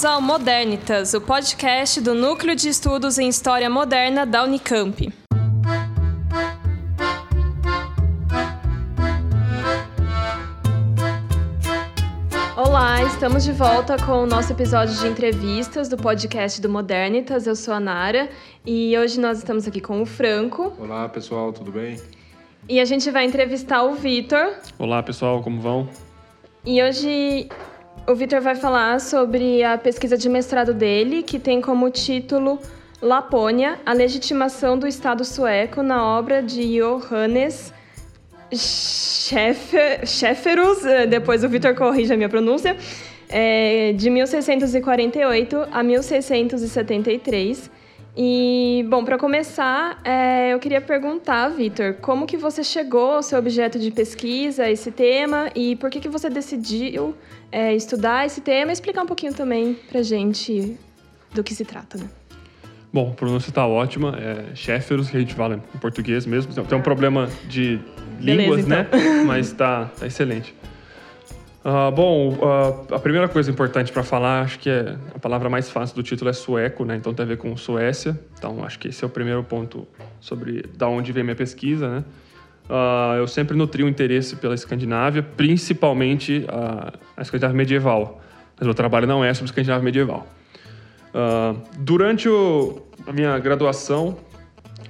Bem-vindos ao Modernitas, o podcast do Núcleo de Estudos em História Moderna da Unicamp. Olá, estamos de volta com o nosso episódio de entrevistas do podcast do Modernitas. Eu sou a Nara e hoje nós estamos aqui com o Franco. Olá, pessoal, tudo bem? E a gente vai entrevistar o Vitor. Olá, pessoal, como vão? E hoje o Vitor vai falar sobre a pesquisa de mestrado dele, que tem como título Lapônia, a legitimação do Estado sueco na obra de Johannes Schäferus, eh, depois o Vitor corrige a minha pronúncia, é, de 1648 a 1673. E, bom, para começar, é, eu queria perguntar, Vitor, como que você chegou ao seu objeto de pesquisa, esse tema, e por que, que você decidiu é, estudar esse tema e explicar um pouquinho também para gente do que se trata, né? Bom, a pronúncia está ótima, é Shefferus, que a gente fala em português mesmo. Tem um problema de línguas, Beleza, então. né? Mas está tá excelente. Ah, bom, ah, a primeira coisa importante para falar, acho que é a palavra mais fácil do título é sueco, né? Então tem a ver com Suécia. Então acho que esse é o primeiro ponto sobre da onde vem minha pesquisa, né? Ah, eu sempre nutri um interesse pela Escandinávia, principalmente a, Escandinávia medieval. Mas meu trabalho não é sobre Escandinávia medieval. Durante o- a minha graduação,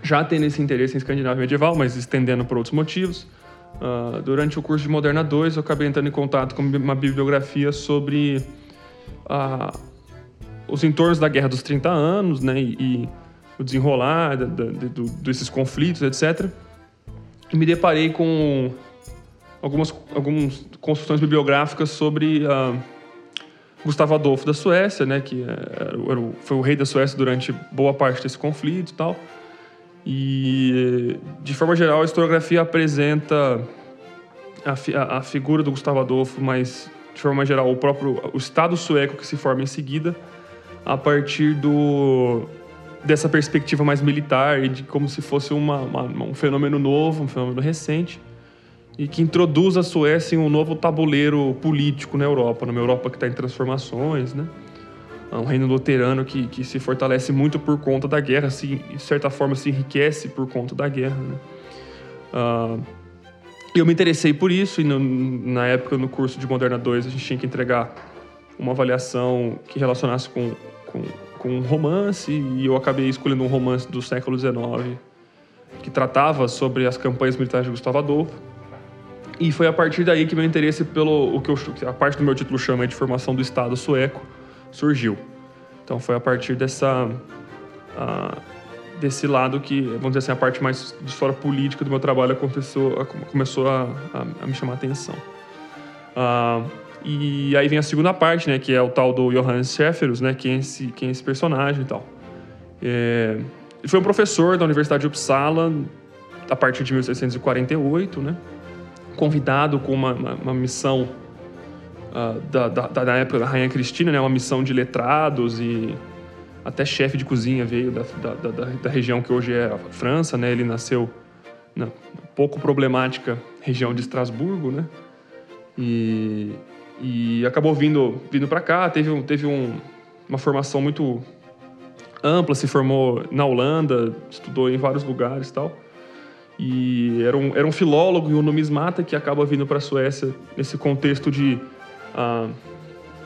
já tendo esse interesse em Escandinávia medieval, mas estendendo por outros motivos. Ah, durante o curso de Moderna 2, eu acabei entrando em contato com uma bibliografia sobre ah, os entornos da Guerra dos 30 Anos, né, e, e o desenrolar da- da- do- desses conflitos, etc. E me deparei com algumas, algumas construções bibliográficas sobre ah, Gustavo Adolfo da Suécia, né, que era o- era o- foi o rei da Suécia durante boa parte desse conflito e tal. E, de forma geral, a historiografia apresenta a, fi- a- figura do Gustavo Adolfo, mas, de forma geral, o próprio o Estado sueco que se forma em seguida, a partir do, dessa perspectiva mais militar e de como se fosse uma, uma- um fenômeno novo, um fenômeno recente, e que introduz a Suécia em um novo tabuleiro político na Europa, numa Europa que está em transformações, né? É um reino luterano que, que se fortalece muito por conta da guerra, se, de certa forma se enriquece por conta da guerra. Né? Ah, eu me interessei por isso, e no- na época, no curso de Moderna 2, a gente tinha que entregar uma avaliação que relacionasse com, com, com um romance, e eu acabei escolhendo um romance do século XIX que tratava sobre as campanhas militares de Gustavo Adolfo. E foi a partir daí que meu interesse pelo o que eu, a parte do meu título chama de formação do Estado sueco surgiu. Então foi a partir dessa desse lado que, vamos dizer assim, a parte mais de história política do meu trabalho aconteceu, começou a, a- a me chamar a atenção. Ah, e aí vem a segunda parte, né, que é o tal do Johannes Schäferus, né, quem é esse, quem é esse personagem e tal. É, ele foi um professor da Universidade de Uppsala a partir de 1648, né, convidado com uma, uma, uma missão da, da, da, da época da Rainha Cristina, né, uma missão de letrados e até chefe de cozinha veio da, da, da, da região que hoje é a França, né, ele nasceu na pouco problemática região de Estrasburgo, né, e, e acabou vindo, vindo para cá, teve, um, teve um, uma formação muito ampla, se formou na Holanda, estudou em vários lugares e tal. E era um, era um filólogo e um numismata que acaba vindo para a Suécia nesse contexto de ah,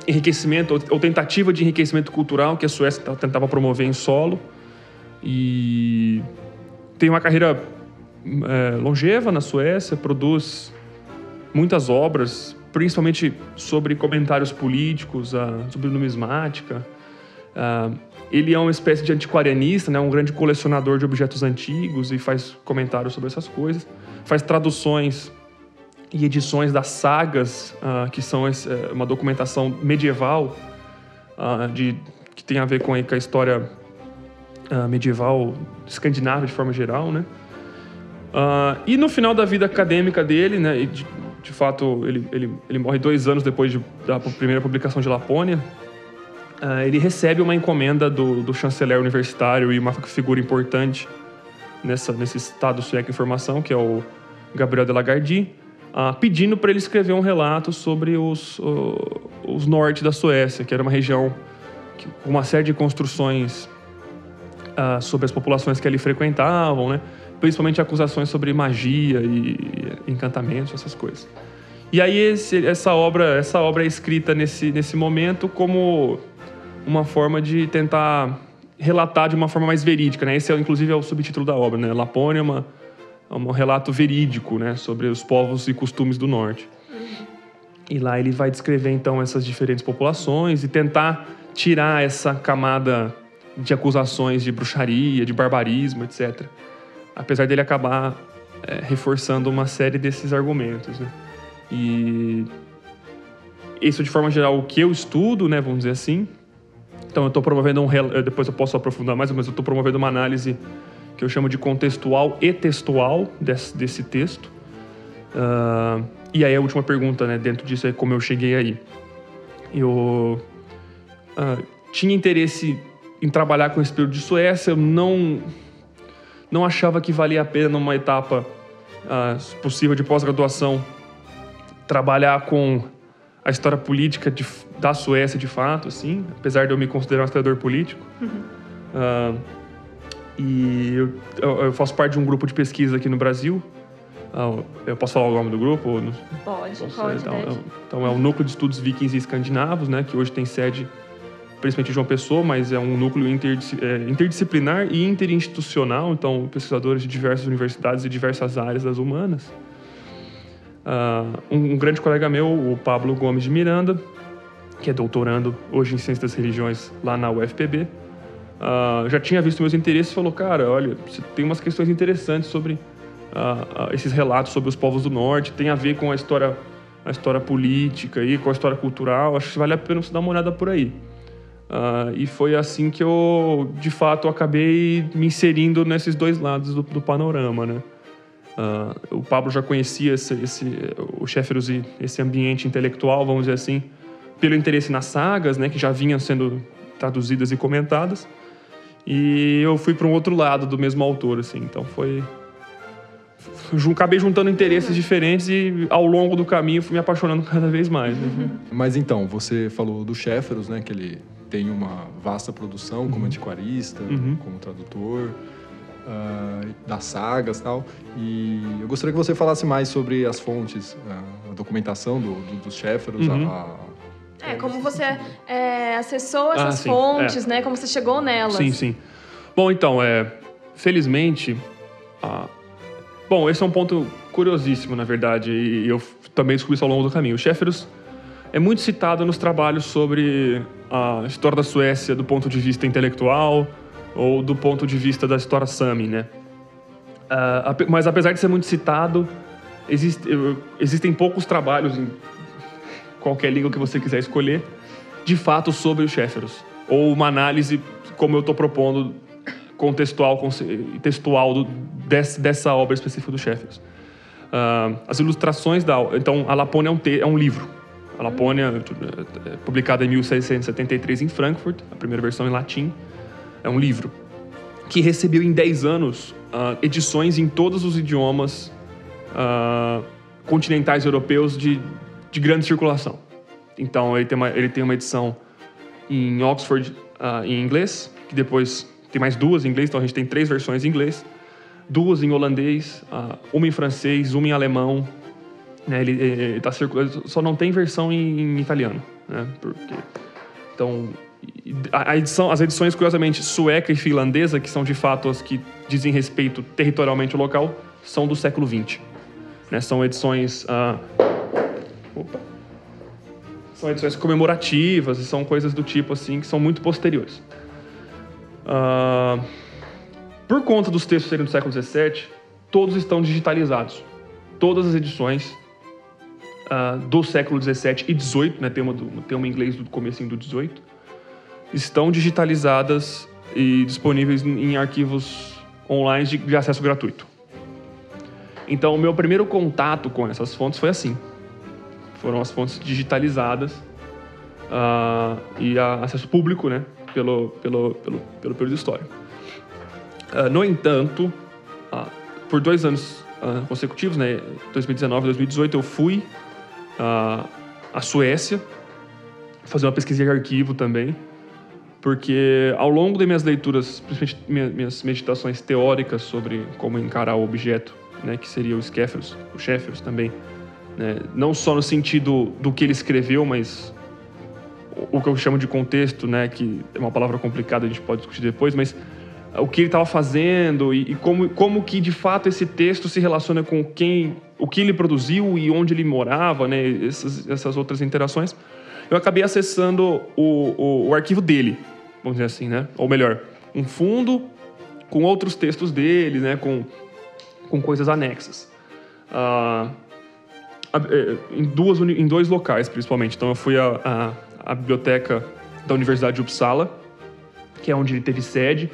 enriquecimento, ou, tentativa de enriquecimento cultural que a Suécia tentava promover em solo. E tem uma carreira eh, longeva na Suécia, produz muitas obras, principalmente sobre comentários políticos, ah, sobre numismática. Ah, ele é uma espécie de antiquarianista, né? um grande colecionador de objetos antigos e faz comentários sobre essas coisas. Faz traduções e edições das sagas, ah, que são esse- eh, uma documentação medieval ah, de, que tem a ver com com a história ah, medieval escandinava de forma geral, né? E no final da vida acadêmica dele, né, de, de fato ele, ele, ele morre dois anos depois de, da primeira publicação de Lapônia, ele recebe uma encomenda do, do chanceler universitário e uma figura importante nessa, nesse estado sueco em formação, que é o Gabriel de Lagardy, ah, pedindo para ele escrever um relato sobre os, o- os norte da Suécia, que era uma região com uma série de construções uh, sobre as populações que ali frequentavam, né? principalmente acusações sobre magia e encantamentos, essas coisas. E aí esse, essa obra essa obra é escrita nesse, nesse momento como uma forma de tentar relatar de uma forma mais verídica, né? Esse é inclusive é o subtítulo da obra, né? Lapônia é, uma, um relato verídico, né, sobre os povos e costumes do norte. E lá ele vai descrever então essas diferentes populações e tentar tirar essa camada de acusações de bruxaria, de barbarismo, etc. Apesar dele acabar é, reforçando uma série desses argumentos, né? E isso de forma geral o que eu estudo, né, vamos dizer assim. Então eu estou promovendo um depois eu posso aprofundar mais, mas eu estou promovendo uma análise que eu chamo de contextual e textual desse, desse texto. Uh, e aí a última pergunta, né, dentro disso é como eu cheguei aí. Eu uh, tinha interesse em trabalhar com esse período de Suécia, eu não não achava que valia a pena numa etapa uh, possível de pós-graduação trabalhar com a história política de, da Suécia de fato, assim, apesar de eu me considerar um historiador político. Uhum. E eu, eu, eu, faço parte de um grupo de pesquisa aqui no Brasil. Uh, eu posso falar o nome do grupo? Pode, Posso, pode. Então, é, então, é o Núcleo de Estudos Vikings e Escandinavos, né, que hoje tem sede principalmente em João Pessoa, mas é um núcleo é, interdisciplinar e interinstitucional, então pesquisadores de diversas universidades e diversas áreas das humanas. Uh, um, um, grande colega meu, o Pablo Gomes de Miranda, que é doutorando hoje em Ciências das Religiões lá na UFPB, uh, já tinha visto meus interesses e falou: Cara, olha, tem umas questões interessantes sobre uh, esses relatos sobre os povos do norte, tem a ver com a história, a história política e com a história cultural, acho que vale a pena você dar uma olhada por aí. e foi assim que eu, de fato, acabei me inserindo nesses dois lados do, do panorama, né? Uh, o Pablo já conhecia esse, esse, o Sheffield e esse ambiente intelectual, vamos dizer assim, pelo interesse nas sagas, né, que já vinham sendo traduzidas e comentadas. E eu fui para um outro lado do mesmo autor, assim. Então foi acabei juntando interesses diferentes e ao longo do caminho fui me apaixonando cada vez mais. Né? Mas então, você falou do Sheffield, né, que ele tem uma vasta produção como uhum. antiquarista, uhum. como tradutor uh, das sagas tal. E eu gostaria que você falasse mais sobre as fontes, uh, a documentação do, do, dos Sheffield, uhum. a, a... É, como você é, acessou ah, essas ah, fontes, é. né? Como você chegou nelas. Sim, sim. Bom, então, é, felizmente... Ah, bom, esse é um ponto curiosíssimo, na verdade, e eu também descobri isso ao longo do caminho. O Sheffield é muito citado nos trabalhos sobre a história da Suécia do ponto de vista intelectual, ou do ponto de vista da história Sami, né? Uh, mas apesar de ser muito citado, existe, existem poucos trabalhos em qualquer língua que você quiser escolher, de fato sobre os Sheffields, ou uma análise como eu estou propondo contextual, textual do, desse, dessa obra específica do Sheffield. Uh, as ilustrações da então a Lapônia é um, te, é um livro. A Lapônia, é, publicada em 1673 em Frankfurt, a primeira versão em latim é um livro, que recebeu em 10 anos uh, edições em todos os idiomas uh, continentais europeus de, de grande circulação. Então, ele tem uma, ele tem uma edição em Oxford uh, em inglês, que depois tem mais duas em inglês, então a gente tem três versões em inglês, duas em holandês, uma em francês, uma em alemão. Né, ele, ele tá circulando, só não tem versão em, em italiano, né, porque então a edição, as edições, curiosamente, sueca e finlandesa, que são de fato as que dizem respeito territorialmente ao local, são do século XX. Né? São edições. Uh... São edições comemorativas e são coisas do tipo assim que são muito posteriores. Uh... Por conta dos textos serem do século XVII, todos estão digitalizados. Todas as edições uh, do século XVII e XVIII, né? tem, uma do, tem uma em inglês do começo do XVIII, estão digitalizadas e disponíveis em arquivos online de, de acesso gratuito. Então, o meu primeiro contato com essas fontes foi assim. Foram as fontes digitalizadas uh, e a acesso público, né, pelo, pelo, pelo, pelo período histórico. Uh, no entanto, uh, por dois anos consecutivos, né, 2019 e 2018, eu fui à Suécia fazer uma pesquisa de arquivo também porque ao longo das minhas leituras, principalmente minhas meditações teóricas sobre como encarar o objeto, né, que seria o Skepheros, o Shepherus também, né, não só no sentido do que ele escreveu, mas o que eu chamo de contexto, né, que é uma palavra complicada, a gente pode discutir depois, mas o que ele estava fazendo e, e, como, como que de fato esse texto se relaciona com quem, o que ele produziu e onde ele morava, né, essas, essas outras interações, eu acabei acessando o, o, o arquivo dele, vamos dizer assim, né? Ou melhor, um fundo com outros textos dele, né? Com, com coisas anexas. É, em, duas, em dois locais, principalmente. Então, eu fui à, biblioteca da Universidade de Uppsala, que é onde ele teve sede.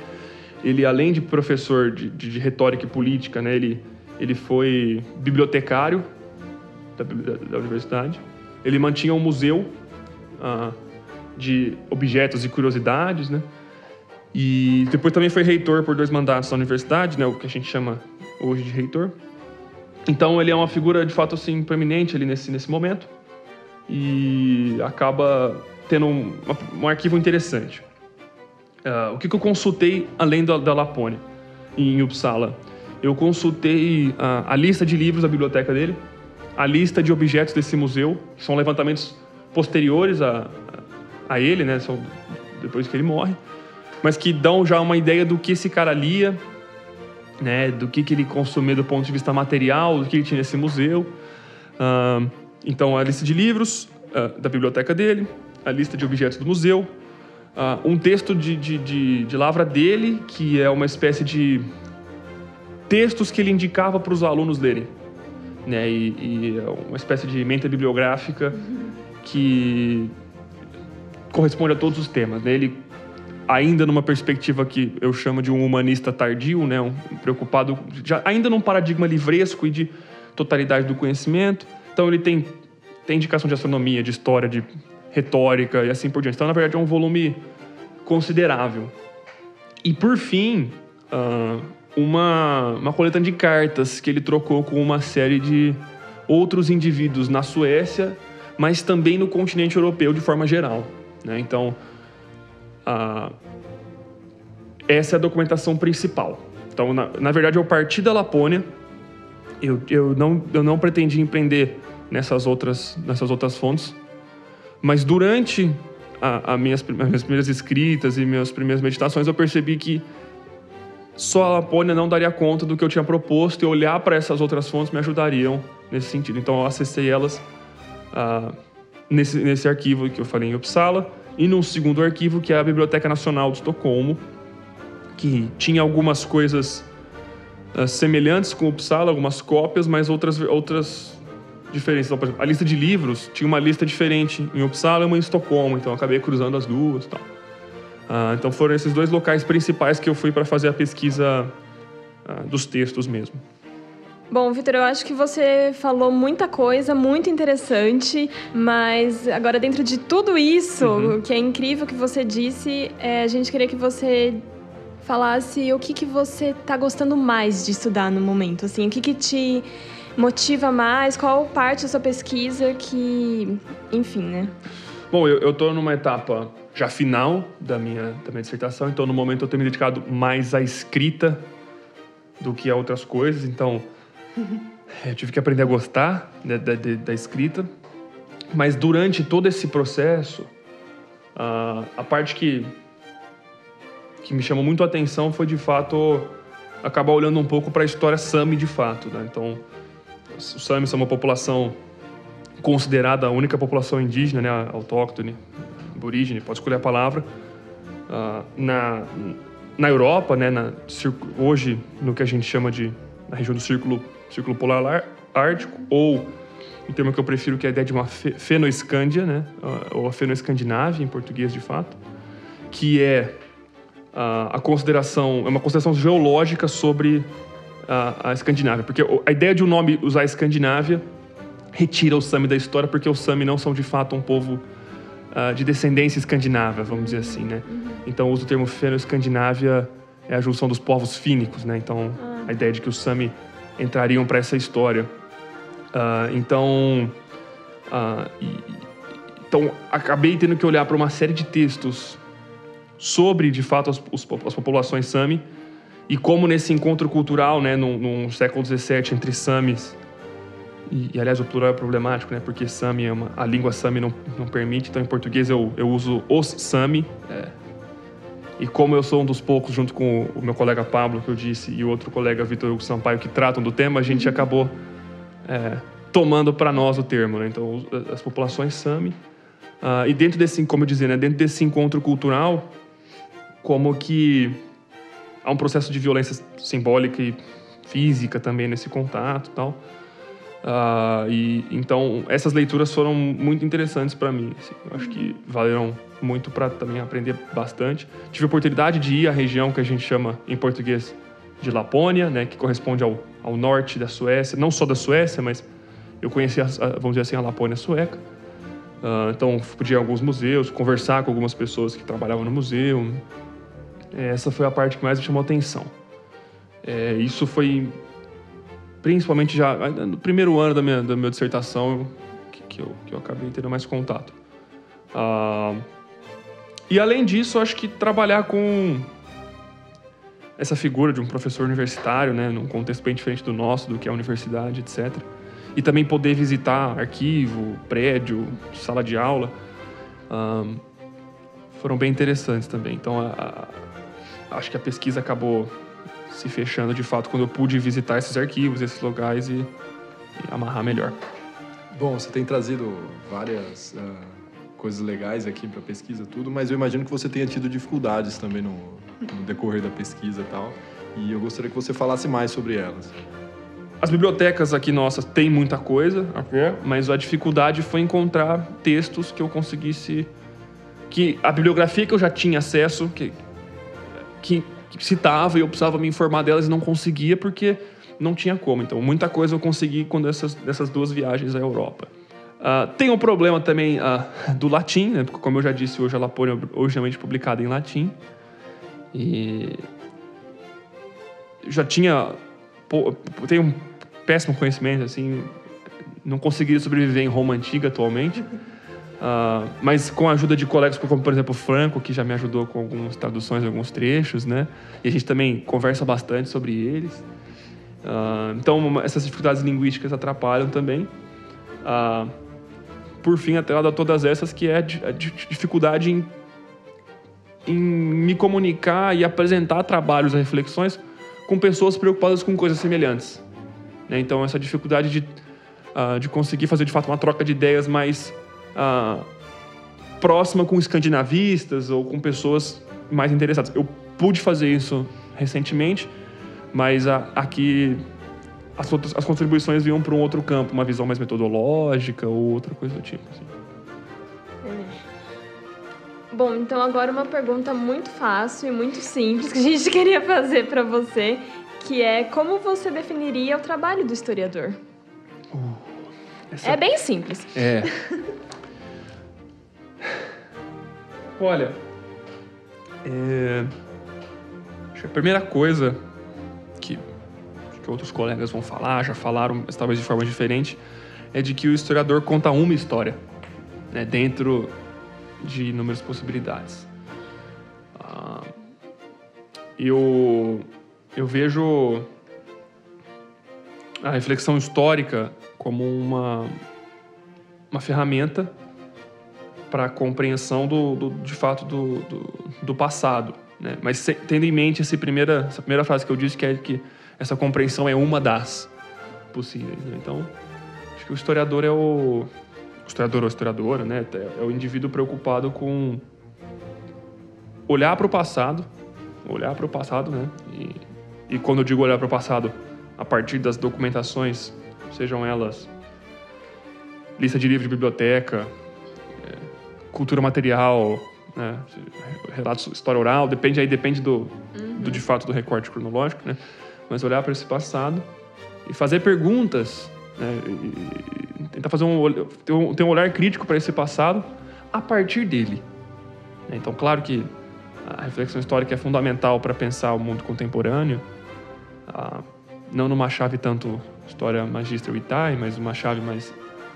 Ele, além de professor de, de, de retórica e política, né? Ele, ele foi bibliotecário da, da, da universidade. Ele mantinha um museu ah, de objetos e curiosidades, né? E depois também foi reitor por dois mandatos na universidade, né? O que a gente chama hoje de reitor. Então ele é uma figura de fato assim proeminente ali nesse nesse momento e acaba tendo um, um arquivo interessante. Uh, o que, que, eu consultei além da, da Lapônia em Uppsala? Eu consultei uh, a lista de livros da biblioteca dele, a lista de objetos desse museu, que são levantamentos posteriores a, a ele, né? São depois que ele morre, mas que dão já uma ideia do que esse cara lia, né? Do que, que ele consumia do ponto de vista material, do que ele tinha nesse museu. Uh, então, a lista de livros uh, da biblioteca dele, a lista de objetos do museu, uh, um texto de, de, de, de lavra dele, que é uma espécie de textos que ele indicava para os alunos lerem. Né, e, e, é uma espécie de menta bibliográfica que corresponde a todos os temas. Né? Ele, ainda numa perspectiva que eu chamo de um humanista tardio, né? um preocupado, já, ainda num paradigma livresco e de totalidade do conhecimento. Então, ele tem, tem indicação de astronomia, de história, de retórica e assim por diante. Então, na verdade, é um volume considerável. E, por fim, uh, uma, uma coletânea de cartas que ele trocou com uma série de outros indivíduos na Suécia mas também no continente europeu de forma geral. Né? Então, a... essa é a documentação principal. Então, na, na verdade, eu parti da Lapônia, eu, eu, não, eu não pretendi empreender nessas outras, nessas outras fontes, mas durante minhas, as minhas primeiras escritas e minhas primeiras meditações, eu percebi que só a Lapônia não daria conta do que eu tinha proposto e olhar para essas outras fontes me ajudariam nesse sentido. Então, eu acessei elas ah, nesse, nesse arquivo que eu falei em Uppsala, e num segundo arquivo que é a Biblioteca Nacional de Estocolmo, que tinha algumas coisas ah, semelhantes com Uppsala, algumas cópias, mas outras, outras diferenças. Então, por exemplo, a lista de livros tinha uma lista diferente em Uppsala e uma em Estocolmo, então acabei cruzando as duas tal. Ah, então foram esses dois locais principais que eu fui para fazer a pesquisa ah, dos textos mesmo. Bom, Vitor, eu acho que você falou muita coisa, muito interessante, mas agora dentro de tudo isso, uhum. que é incrível que você disse, é, a gente queria que você falasse o que, que você está gostando mais de estudar no momento, assim, o que, que te motiva mais, qual parte da sua pesquisa que, enfim, né? Bom, eu estou numa etapa já final da minha, da minha dissertação, então no momento eu tenho me dedicado mais à escrita do que a outras coisas, então eu tive que aprender a gostar da, da, da escrita, mas durante todo esse processo, a, parte que, que me chamou muito a atenção foi de fato acabar olhando um pouco para a história Sami de fato. Né? Então, os Samis são uma população considerada a única população indígena, né, autóctone, aborígene, pode escolher a palavra, uh, na, na Europa, né, na, hoje no que a gente chama de na região do Círculo Círculo Polar Ártico, ou o termo que eu prefiro, que é a ideia de uma fenoescândia, né? ou a fenoescandinávia, em português de fato, que é a, a consideração, é uma consideração geológica sobre a, a Escandinávia. Porque a ideia de o um nome usar Escandinávia retira o Sami da história, porque os Sami não são de fato um povo uh, de descendência escandinava, vamos dizer assim, né? Então, o uso do termo feno-escandinávia é a junção dos povos fínicos, né? Então, a ideia de que os Sami entrariam para essa história. Uh, então, uh, e, então, acabei tendo que olhar para uma série de textos sobre, de fato, as, as populações Sami e como nesse encontro cultural, né, no, no século XVII, entre Samis e, e, aliás, o plural é problemático, né? Porque Sami é uma, a língua Sami não, não permite, então em português eu, eu uso os Sami. É, e como eu sou um dos poucos, junto com o meu colega Pablo, que eu disse, e o outro colega Vitor Hugo Sampaio, que tratam do tema, a gente acabou é, tomando para nós o termo. Né? Então, as populações Sami. Uh, e dentro desse, como eu dizia, né? dentro desse encontro cultural, como que há um processo de violência simbólica e física também nesse contato tal. Uh, e então essas leituras foram muito interessantes para mim. Assim, eu acho que valeram muito para também aprender bastante. Tive a oportunidade de ir à região que a gente chama em português de Lapônia, né, que corresponde ao, ao norte da Suécia, não só da Suécia, mas eu conheci, a, vamos dizer assim, a Lapônia sueca. Uh, então podia a alguns museus, conversar com algumas pessoas que trabalhavam no museu. Essa foi a parte que mais me chamou a atenção. É, isso foi principalmente já no primeiro ano da minha, da minha dissertação, que, que, eu, que eu acabei tendo mais contato. Ah, e além disso, acho que trabalhar com essa figura de um professor universitário, né, num contexto bem diferente do nosso, do que é a universidade, etc. E também poder visitar arquivo, prédio, sala de aula, um, foram bem interessantes também. Então, a, a, acho que a pesquisa acabou se fechando de fato quando eu pude visitar esses arquivos, esses locais e, e amarrar melhor. Bom, você tem trazido várias uh, coisas legais aqui para pesquisa, tudo, mas eu imagino que você tenha tido dificuldades também no, no decorrer da pesquisa e tal. E eu gostaria que você falasse mais sobre elas. As bibliotecas aqui nossas têm muita coisa ver, mas a dificuldade foi encontrar textos que eu conseguisse que a bibliografia que eu já tinha acesso, que, que que citava e eu precisava me informar delas e não conseguia porque não tinha como. Então, muita coisa eu consegui quando essas, dessas duas viagens à Europa. Uh, tem o um problema também uh, do latim, né? Porque, como eu já disse, hoje a Lapônia é originalmente publicada em latim. E já tinha tenho um péssimo conhecimento assim não conseguiria sobreviver em Roma antiga atualmente Uh, mas com a ajuda de colegas como, por exemplo, o Franco, que já me ajudou com algumas traduções, alguns trechos, né? E a gente também conversa bastante sobre eles. Uh, então, essas dificuldades linguísticas atrapalham também. Uh, por fim, até lá todas essas, que é a dificuldade em, em me comunicar e apresentar trabalhos e reflexões com pessoas preocupadas com coisas semelhantes. Né? Então, essa dificuldade de, de conseguir fazer, de fato, uma troca de ideias mais ah, próxima com escandinavistas ou com pessoas mais interessadas. Eu pude fazer isso recentemente, mas a, aqui as, outras, as contribuições vinham para um outro campo, uma visão mais metodológica ou outra coisa do tipo. Assim. Bom, então agora uma pergunta muito fácil e muito simples que a gente queria fazer para você, que é como você definiria o trabalho do historiador? Uh, essa... É bem simples. É. Olha, é... acho que a primeira coisa que, que outros colegas vão falar, já falaram, mas talvez de forma diferente, é de que o historiador conta uma história, né, dentro de inúmeras possibilidades. Ah, eu, eu vejo a reflexão histórica como uma, uma ferramenta para a compreensão do, do, de fato do, do, do passado. Né? Mas se, tendo em mente essa primeira, essa primeira frase que eu disse, que é que essa compreensão é uma das possíveis. Né? Então, acho que o historiador é o, o historiador ou historiadora, né? É o indivíduo preocupado com olhar para o passado, olhar para o passado, né? E, e quando eu digo olhar para o passado, a partir das documentações, sejam elas lista de livro de biblioteca, cultura material, né? relatos, história oral, depende aí depende do, uhum. do de fato do recorte cronológico, né? Mas olhar para esse passado e fazer perguntas, né? E tentar fazer um ter, um ter um olhar crítico para esse passado a partir dele. Né? Então, claro que a reflexão histórica é fundamental para pensar o mundo contemporâneo, ah, não numa chave tanto história magistra Itai, mas uma chave mais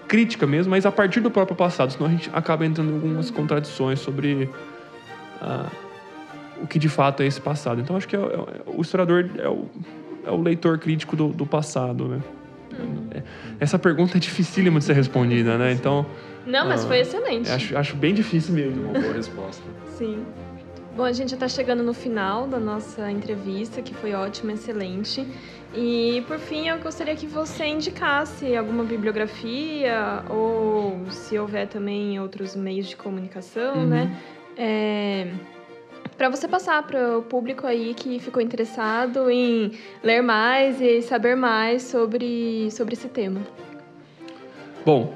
crítica mesmo, mas a partir do próprio passado, senão a gente acaba entrando em algumas contradições sobre uh, o que de fato é esse passado. Então, acho que é, é, o historiador é o, é o leitor crítico do, do passado, né? Uhum. Essa pergunta é dificílima de ser respondida, né? Então... Não, mas uh, foi excelente. Acho, acho bem difícil mesmo. Uma boa resposta. Sim. Bom, a gente já está chegando no final da nossa entrevista, que foi ótima, excelente. E, por fim, eu gostaria que você indicasse alguma bibliografia ou, se houver também outros meios de comunicação, uhum. né? É, para você passar para o público aí que ficou interessado em ler mais e saber mais sobre, sobre esse tema. Bom,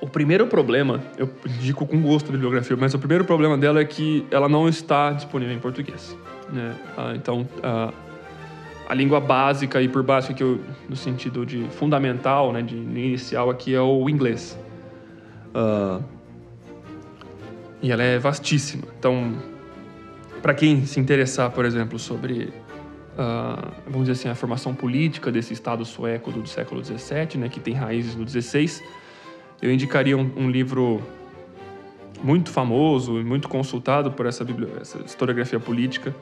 o primeiro problema, eu indico com gosto a bibliografia, mas o primeiro problema dela é que ela não está disponível em português. Né? Ah, então, ah, a língua básica, e por básica que eu, no sentido de fundamental, né, de inicial aqui, é o inglês. Ah, e ela é vastíssima. Então, para quem se interessar, por exemplo, sobre Uh, vamos dizer assim, a formação política desse Estado sueco do século XVII, né, que tem raízes no XVI, eu indicaria um, um livro muito famoso e muito consultado por essa, essa historiografia política,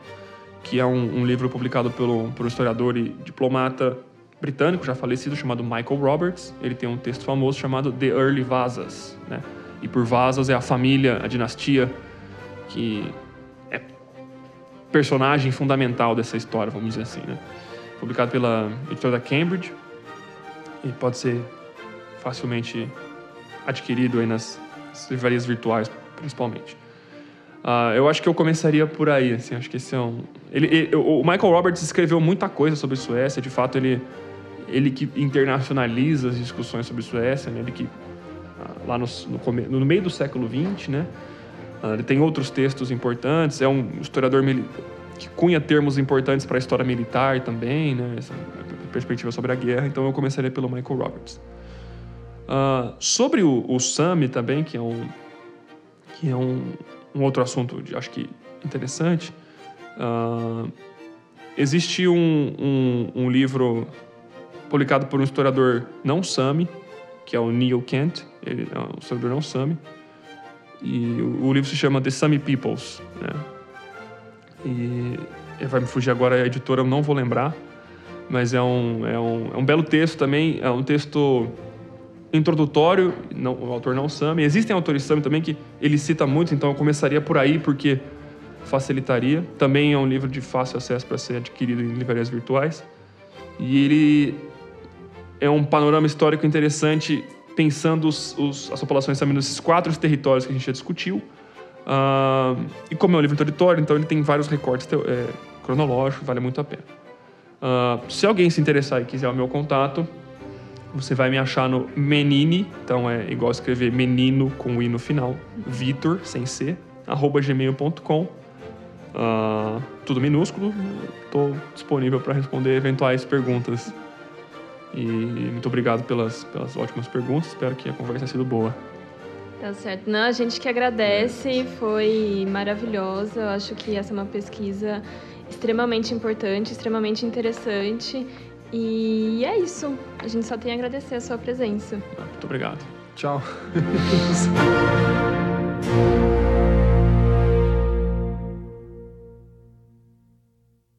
que é um, um, livro publicado pelo, por um historiador e diplomata britânico já falecido chamado Michael Roberts. Ele tem um texto famoso chamado The Early Vasas, né? E por Vasas é a família, a dinastia que é personagem fundamental dessa história, vamos dizer assim, né? Publicado pela editora da Cambridge e pode ser facilmente adquirido aí nas livrarias virtuais, principalmente. Uh, eu acho que eu começaria por aí, assim, acho que esse é um... Ele, ele, o Michael Roberts escreveu muita coisa sobre Suécia, de fato ele, ele que internacionaliza as discussões sobre Suécia, né? ele que, uh, lá no, no, no, meio do século XX, né? Uh, ele tem outros textos importantes, é um historiador que cunha termos importantes para a história militar também, né? Essa perspectiva sobre a guerra, então eu começaria pelo Michael Roberts. Uh, sobre o, o SAMI também, que é um, que é um, um outro assunto, de, acho que interessante, uh, existe um, um, um, livro publicado por um historiador não SAMI, que é o Neil Kent, ele é um historiador não SAMI, e o, o livro se chama The Sami Peoples, né? E vai me fugir agora a editora, eu não vou lembrar, mas é um, é um, é um belo texto também, é um texto introdutório, não, o autor não Sami. Existem autores Sami também que ele cita muito, então eu começaria por aí porque facilitaria. Também é um livro de fácil acesso para ser adquirido em livrarias virtuais. E ele é um panorama histórico interessante pensando os, os, as populações Sami nesses quatro territórios que a gente já discutiu. Uh, e como é um livro introdutório, então ele tem vários recortes é, cronológicos, vale muito a pena. Uh, se alguém se interessar e quiser o meu contato, você vai me achar no Menini, então é igual escrever menino com i no final, Vitor, sem C, arroba gmail.com. Uh, ah, tudo minúsculo, estou disponível para responder eventuais perguntas. E muito obrigado pelas, pelas ótimas perguntas, espero que a conversa tenha sido boa. Tá certo. Não, a gente que agradece, foi maravilhosa. Eu acho que essa é uma pesquisa extremamente importante, extremamente interessante e é isso. A gente só tem a agradecer a sua presença. Muito obrigado. Tchau.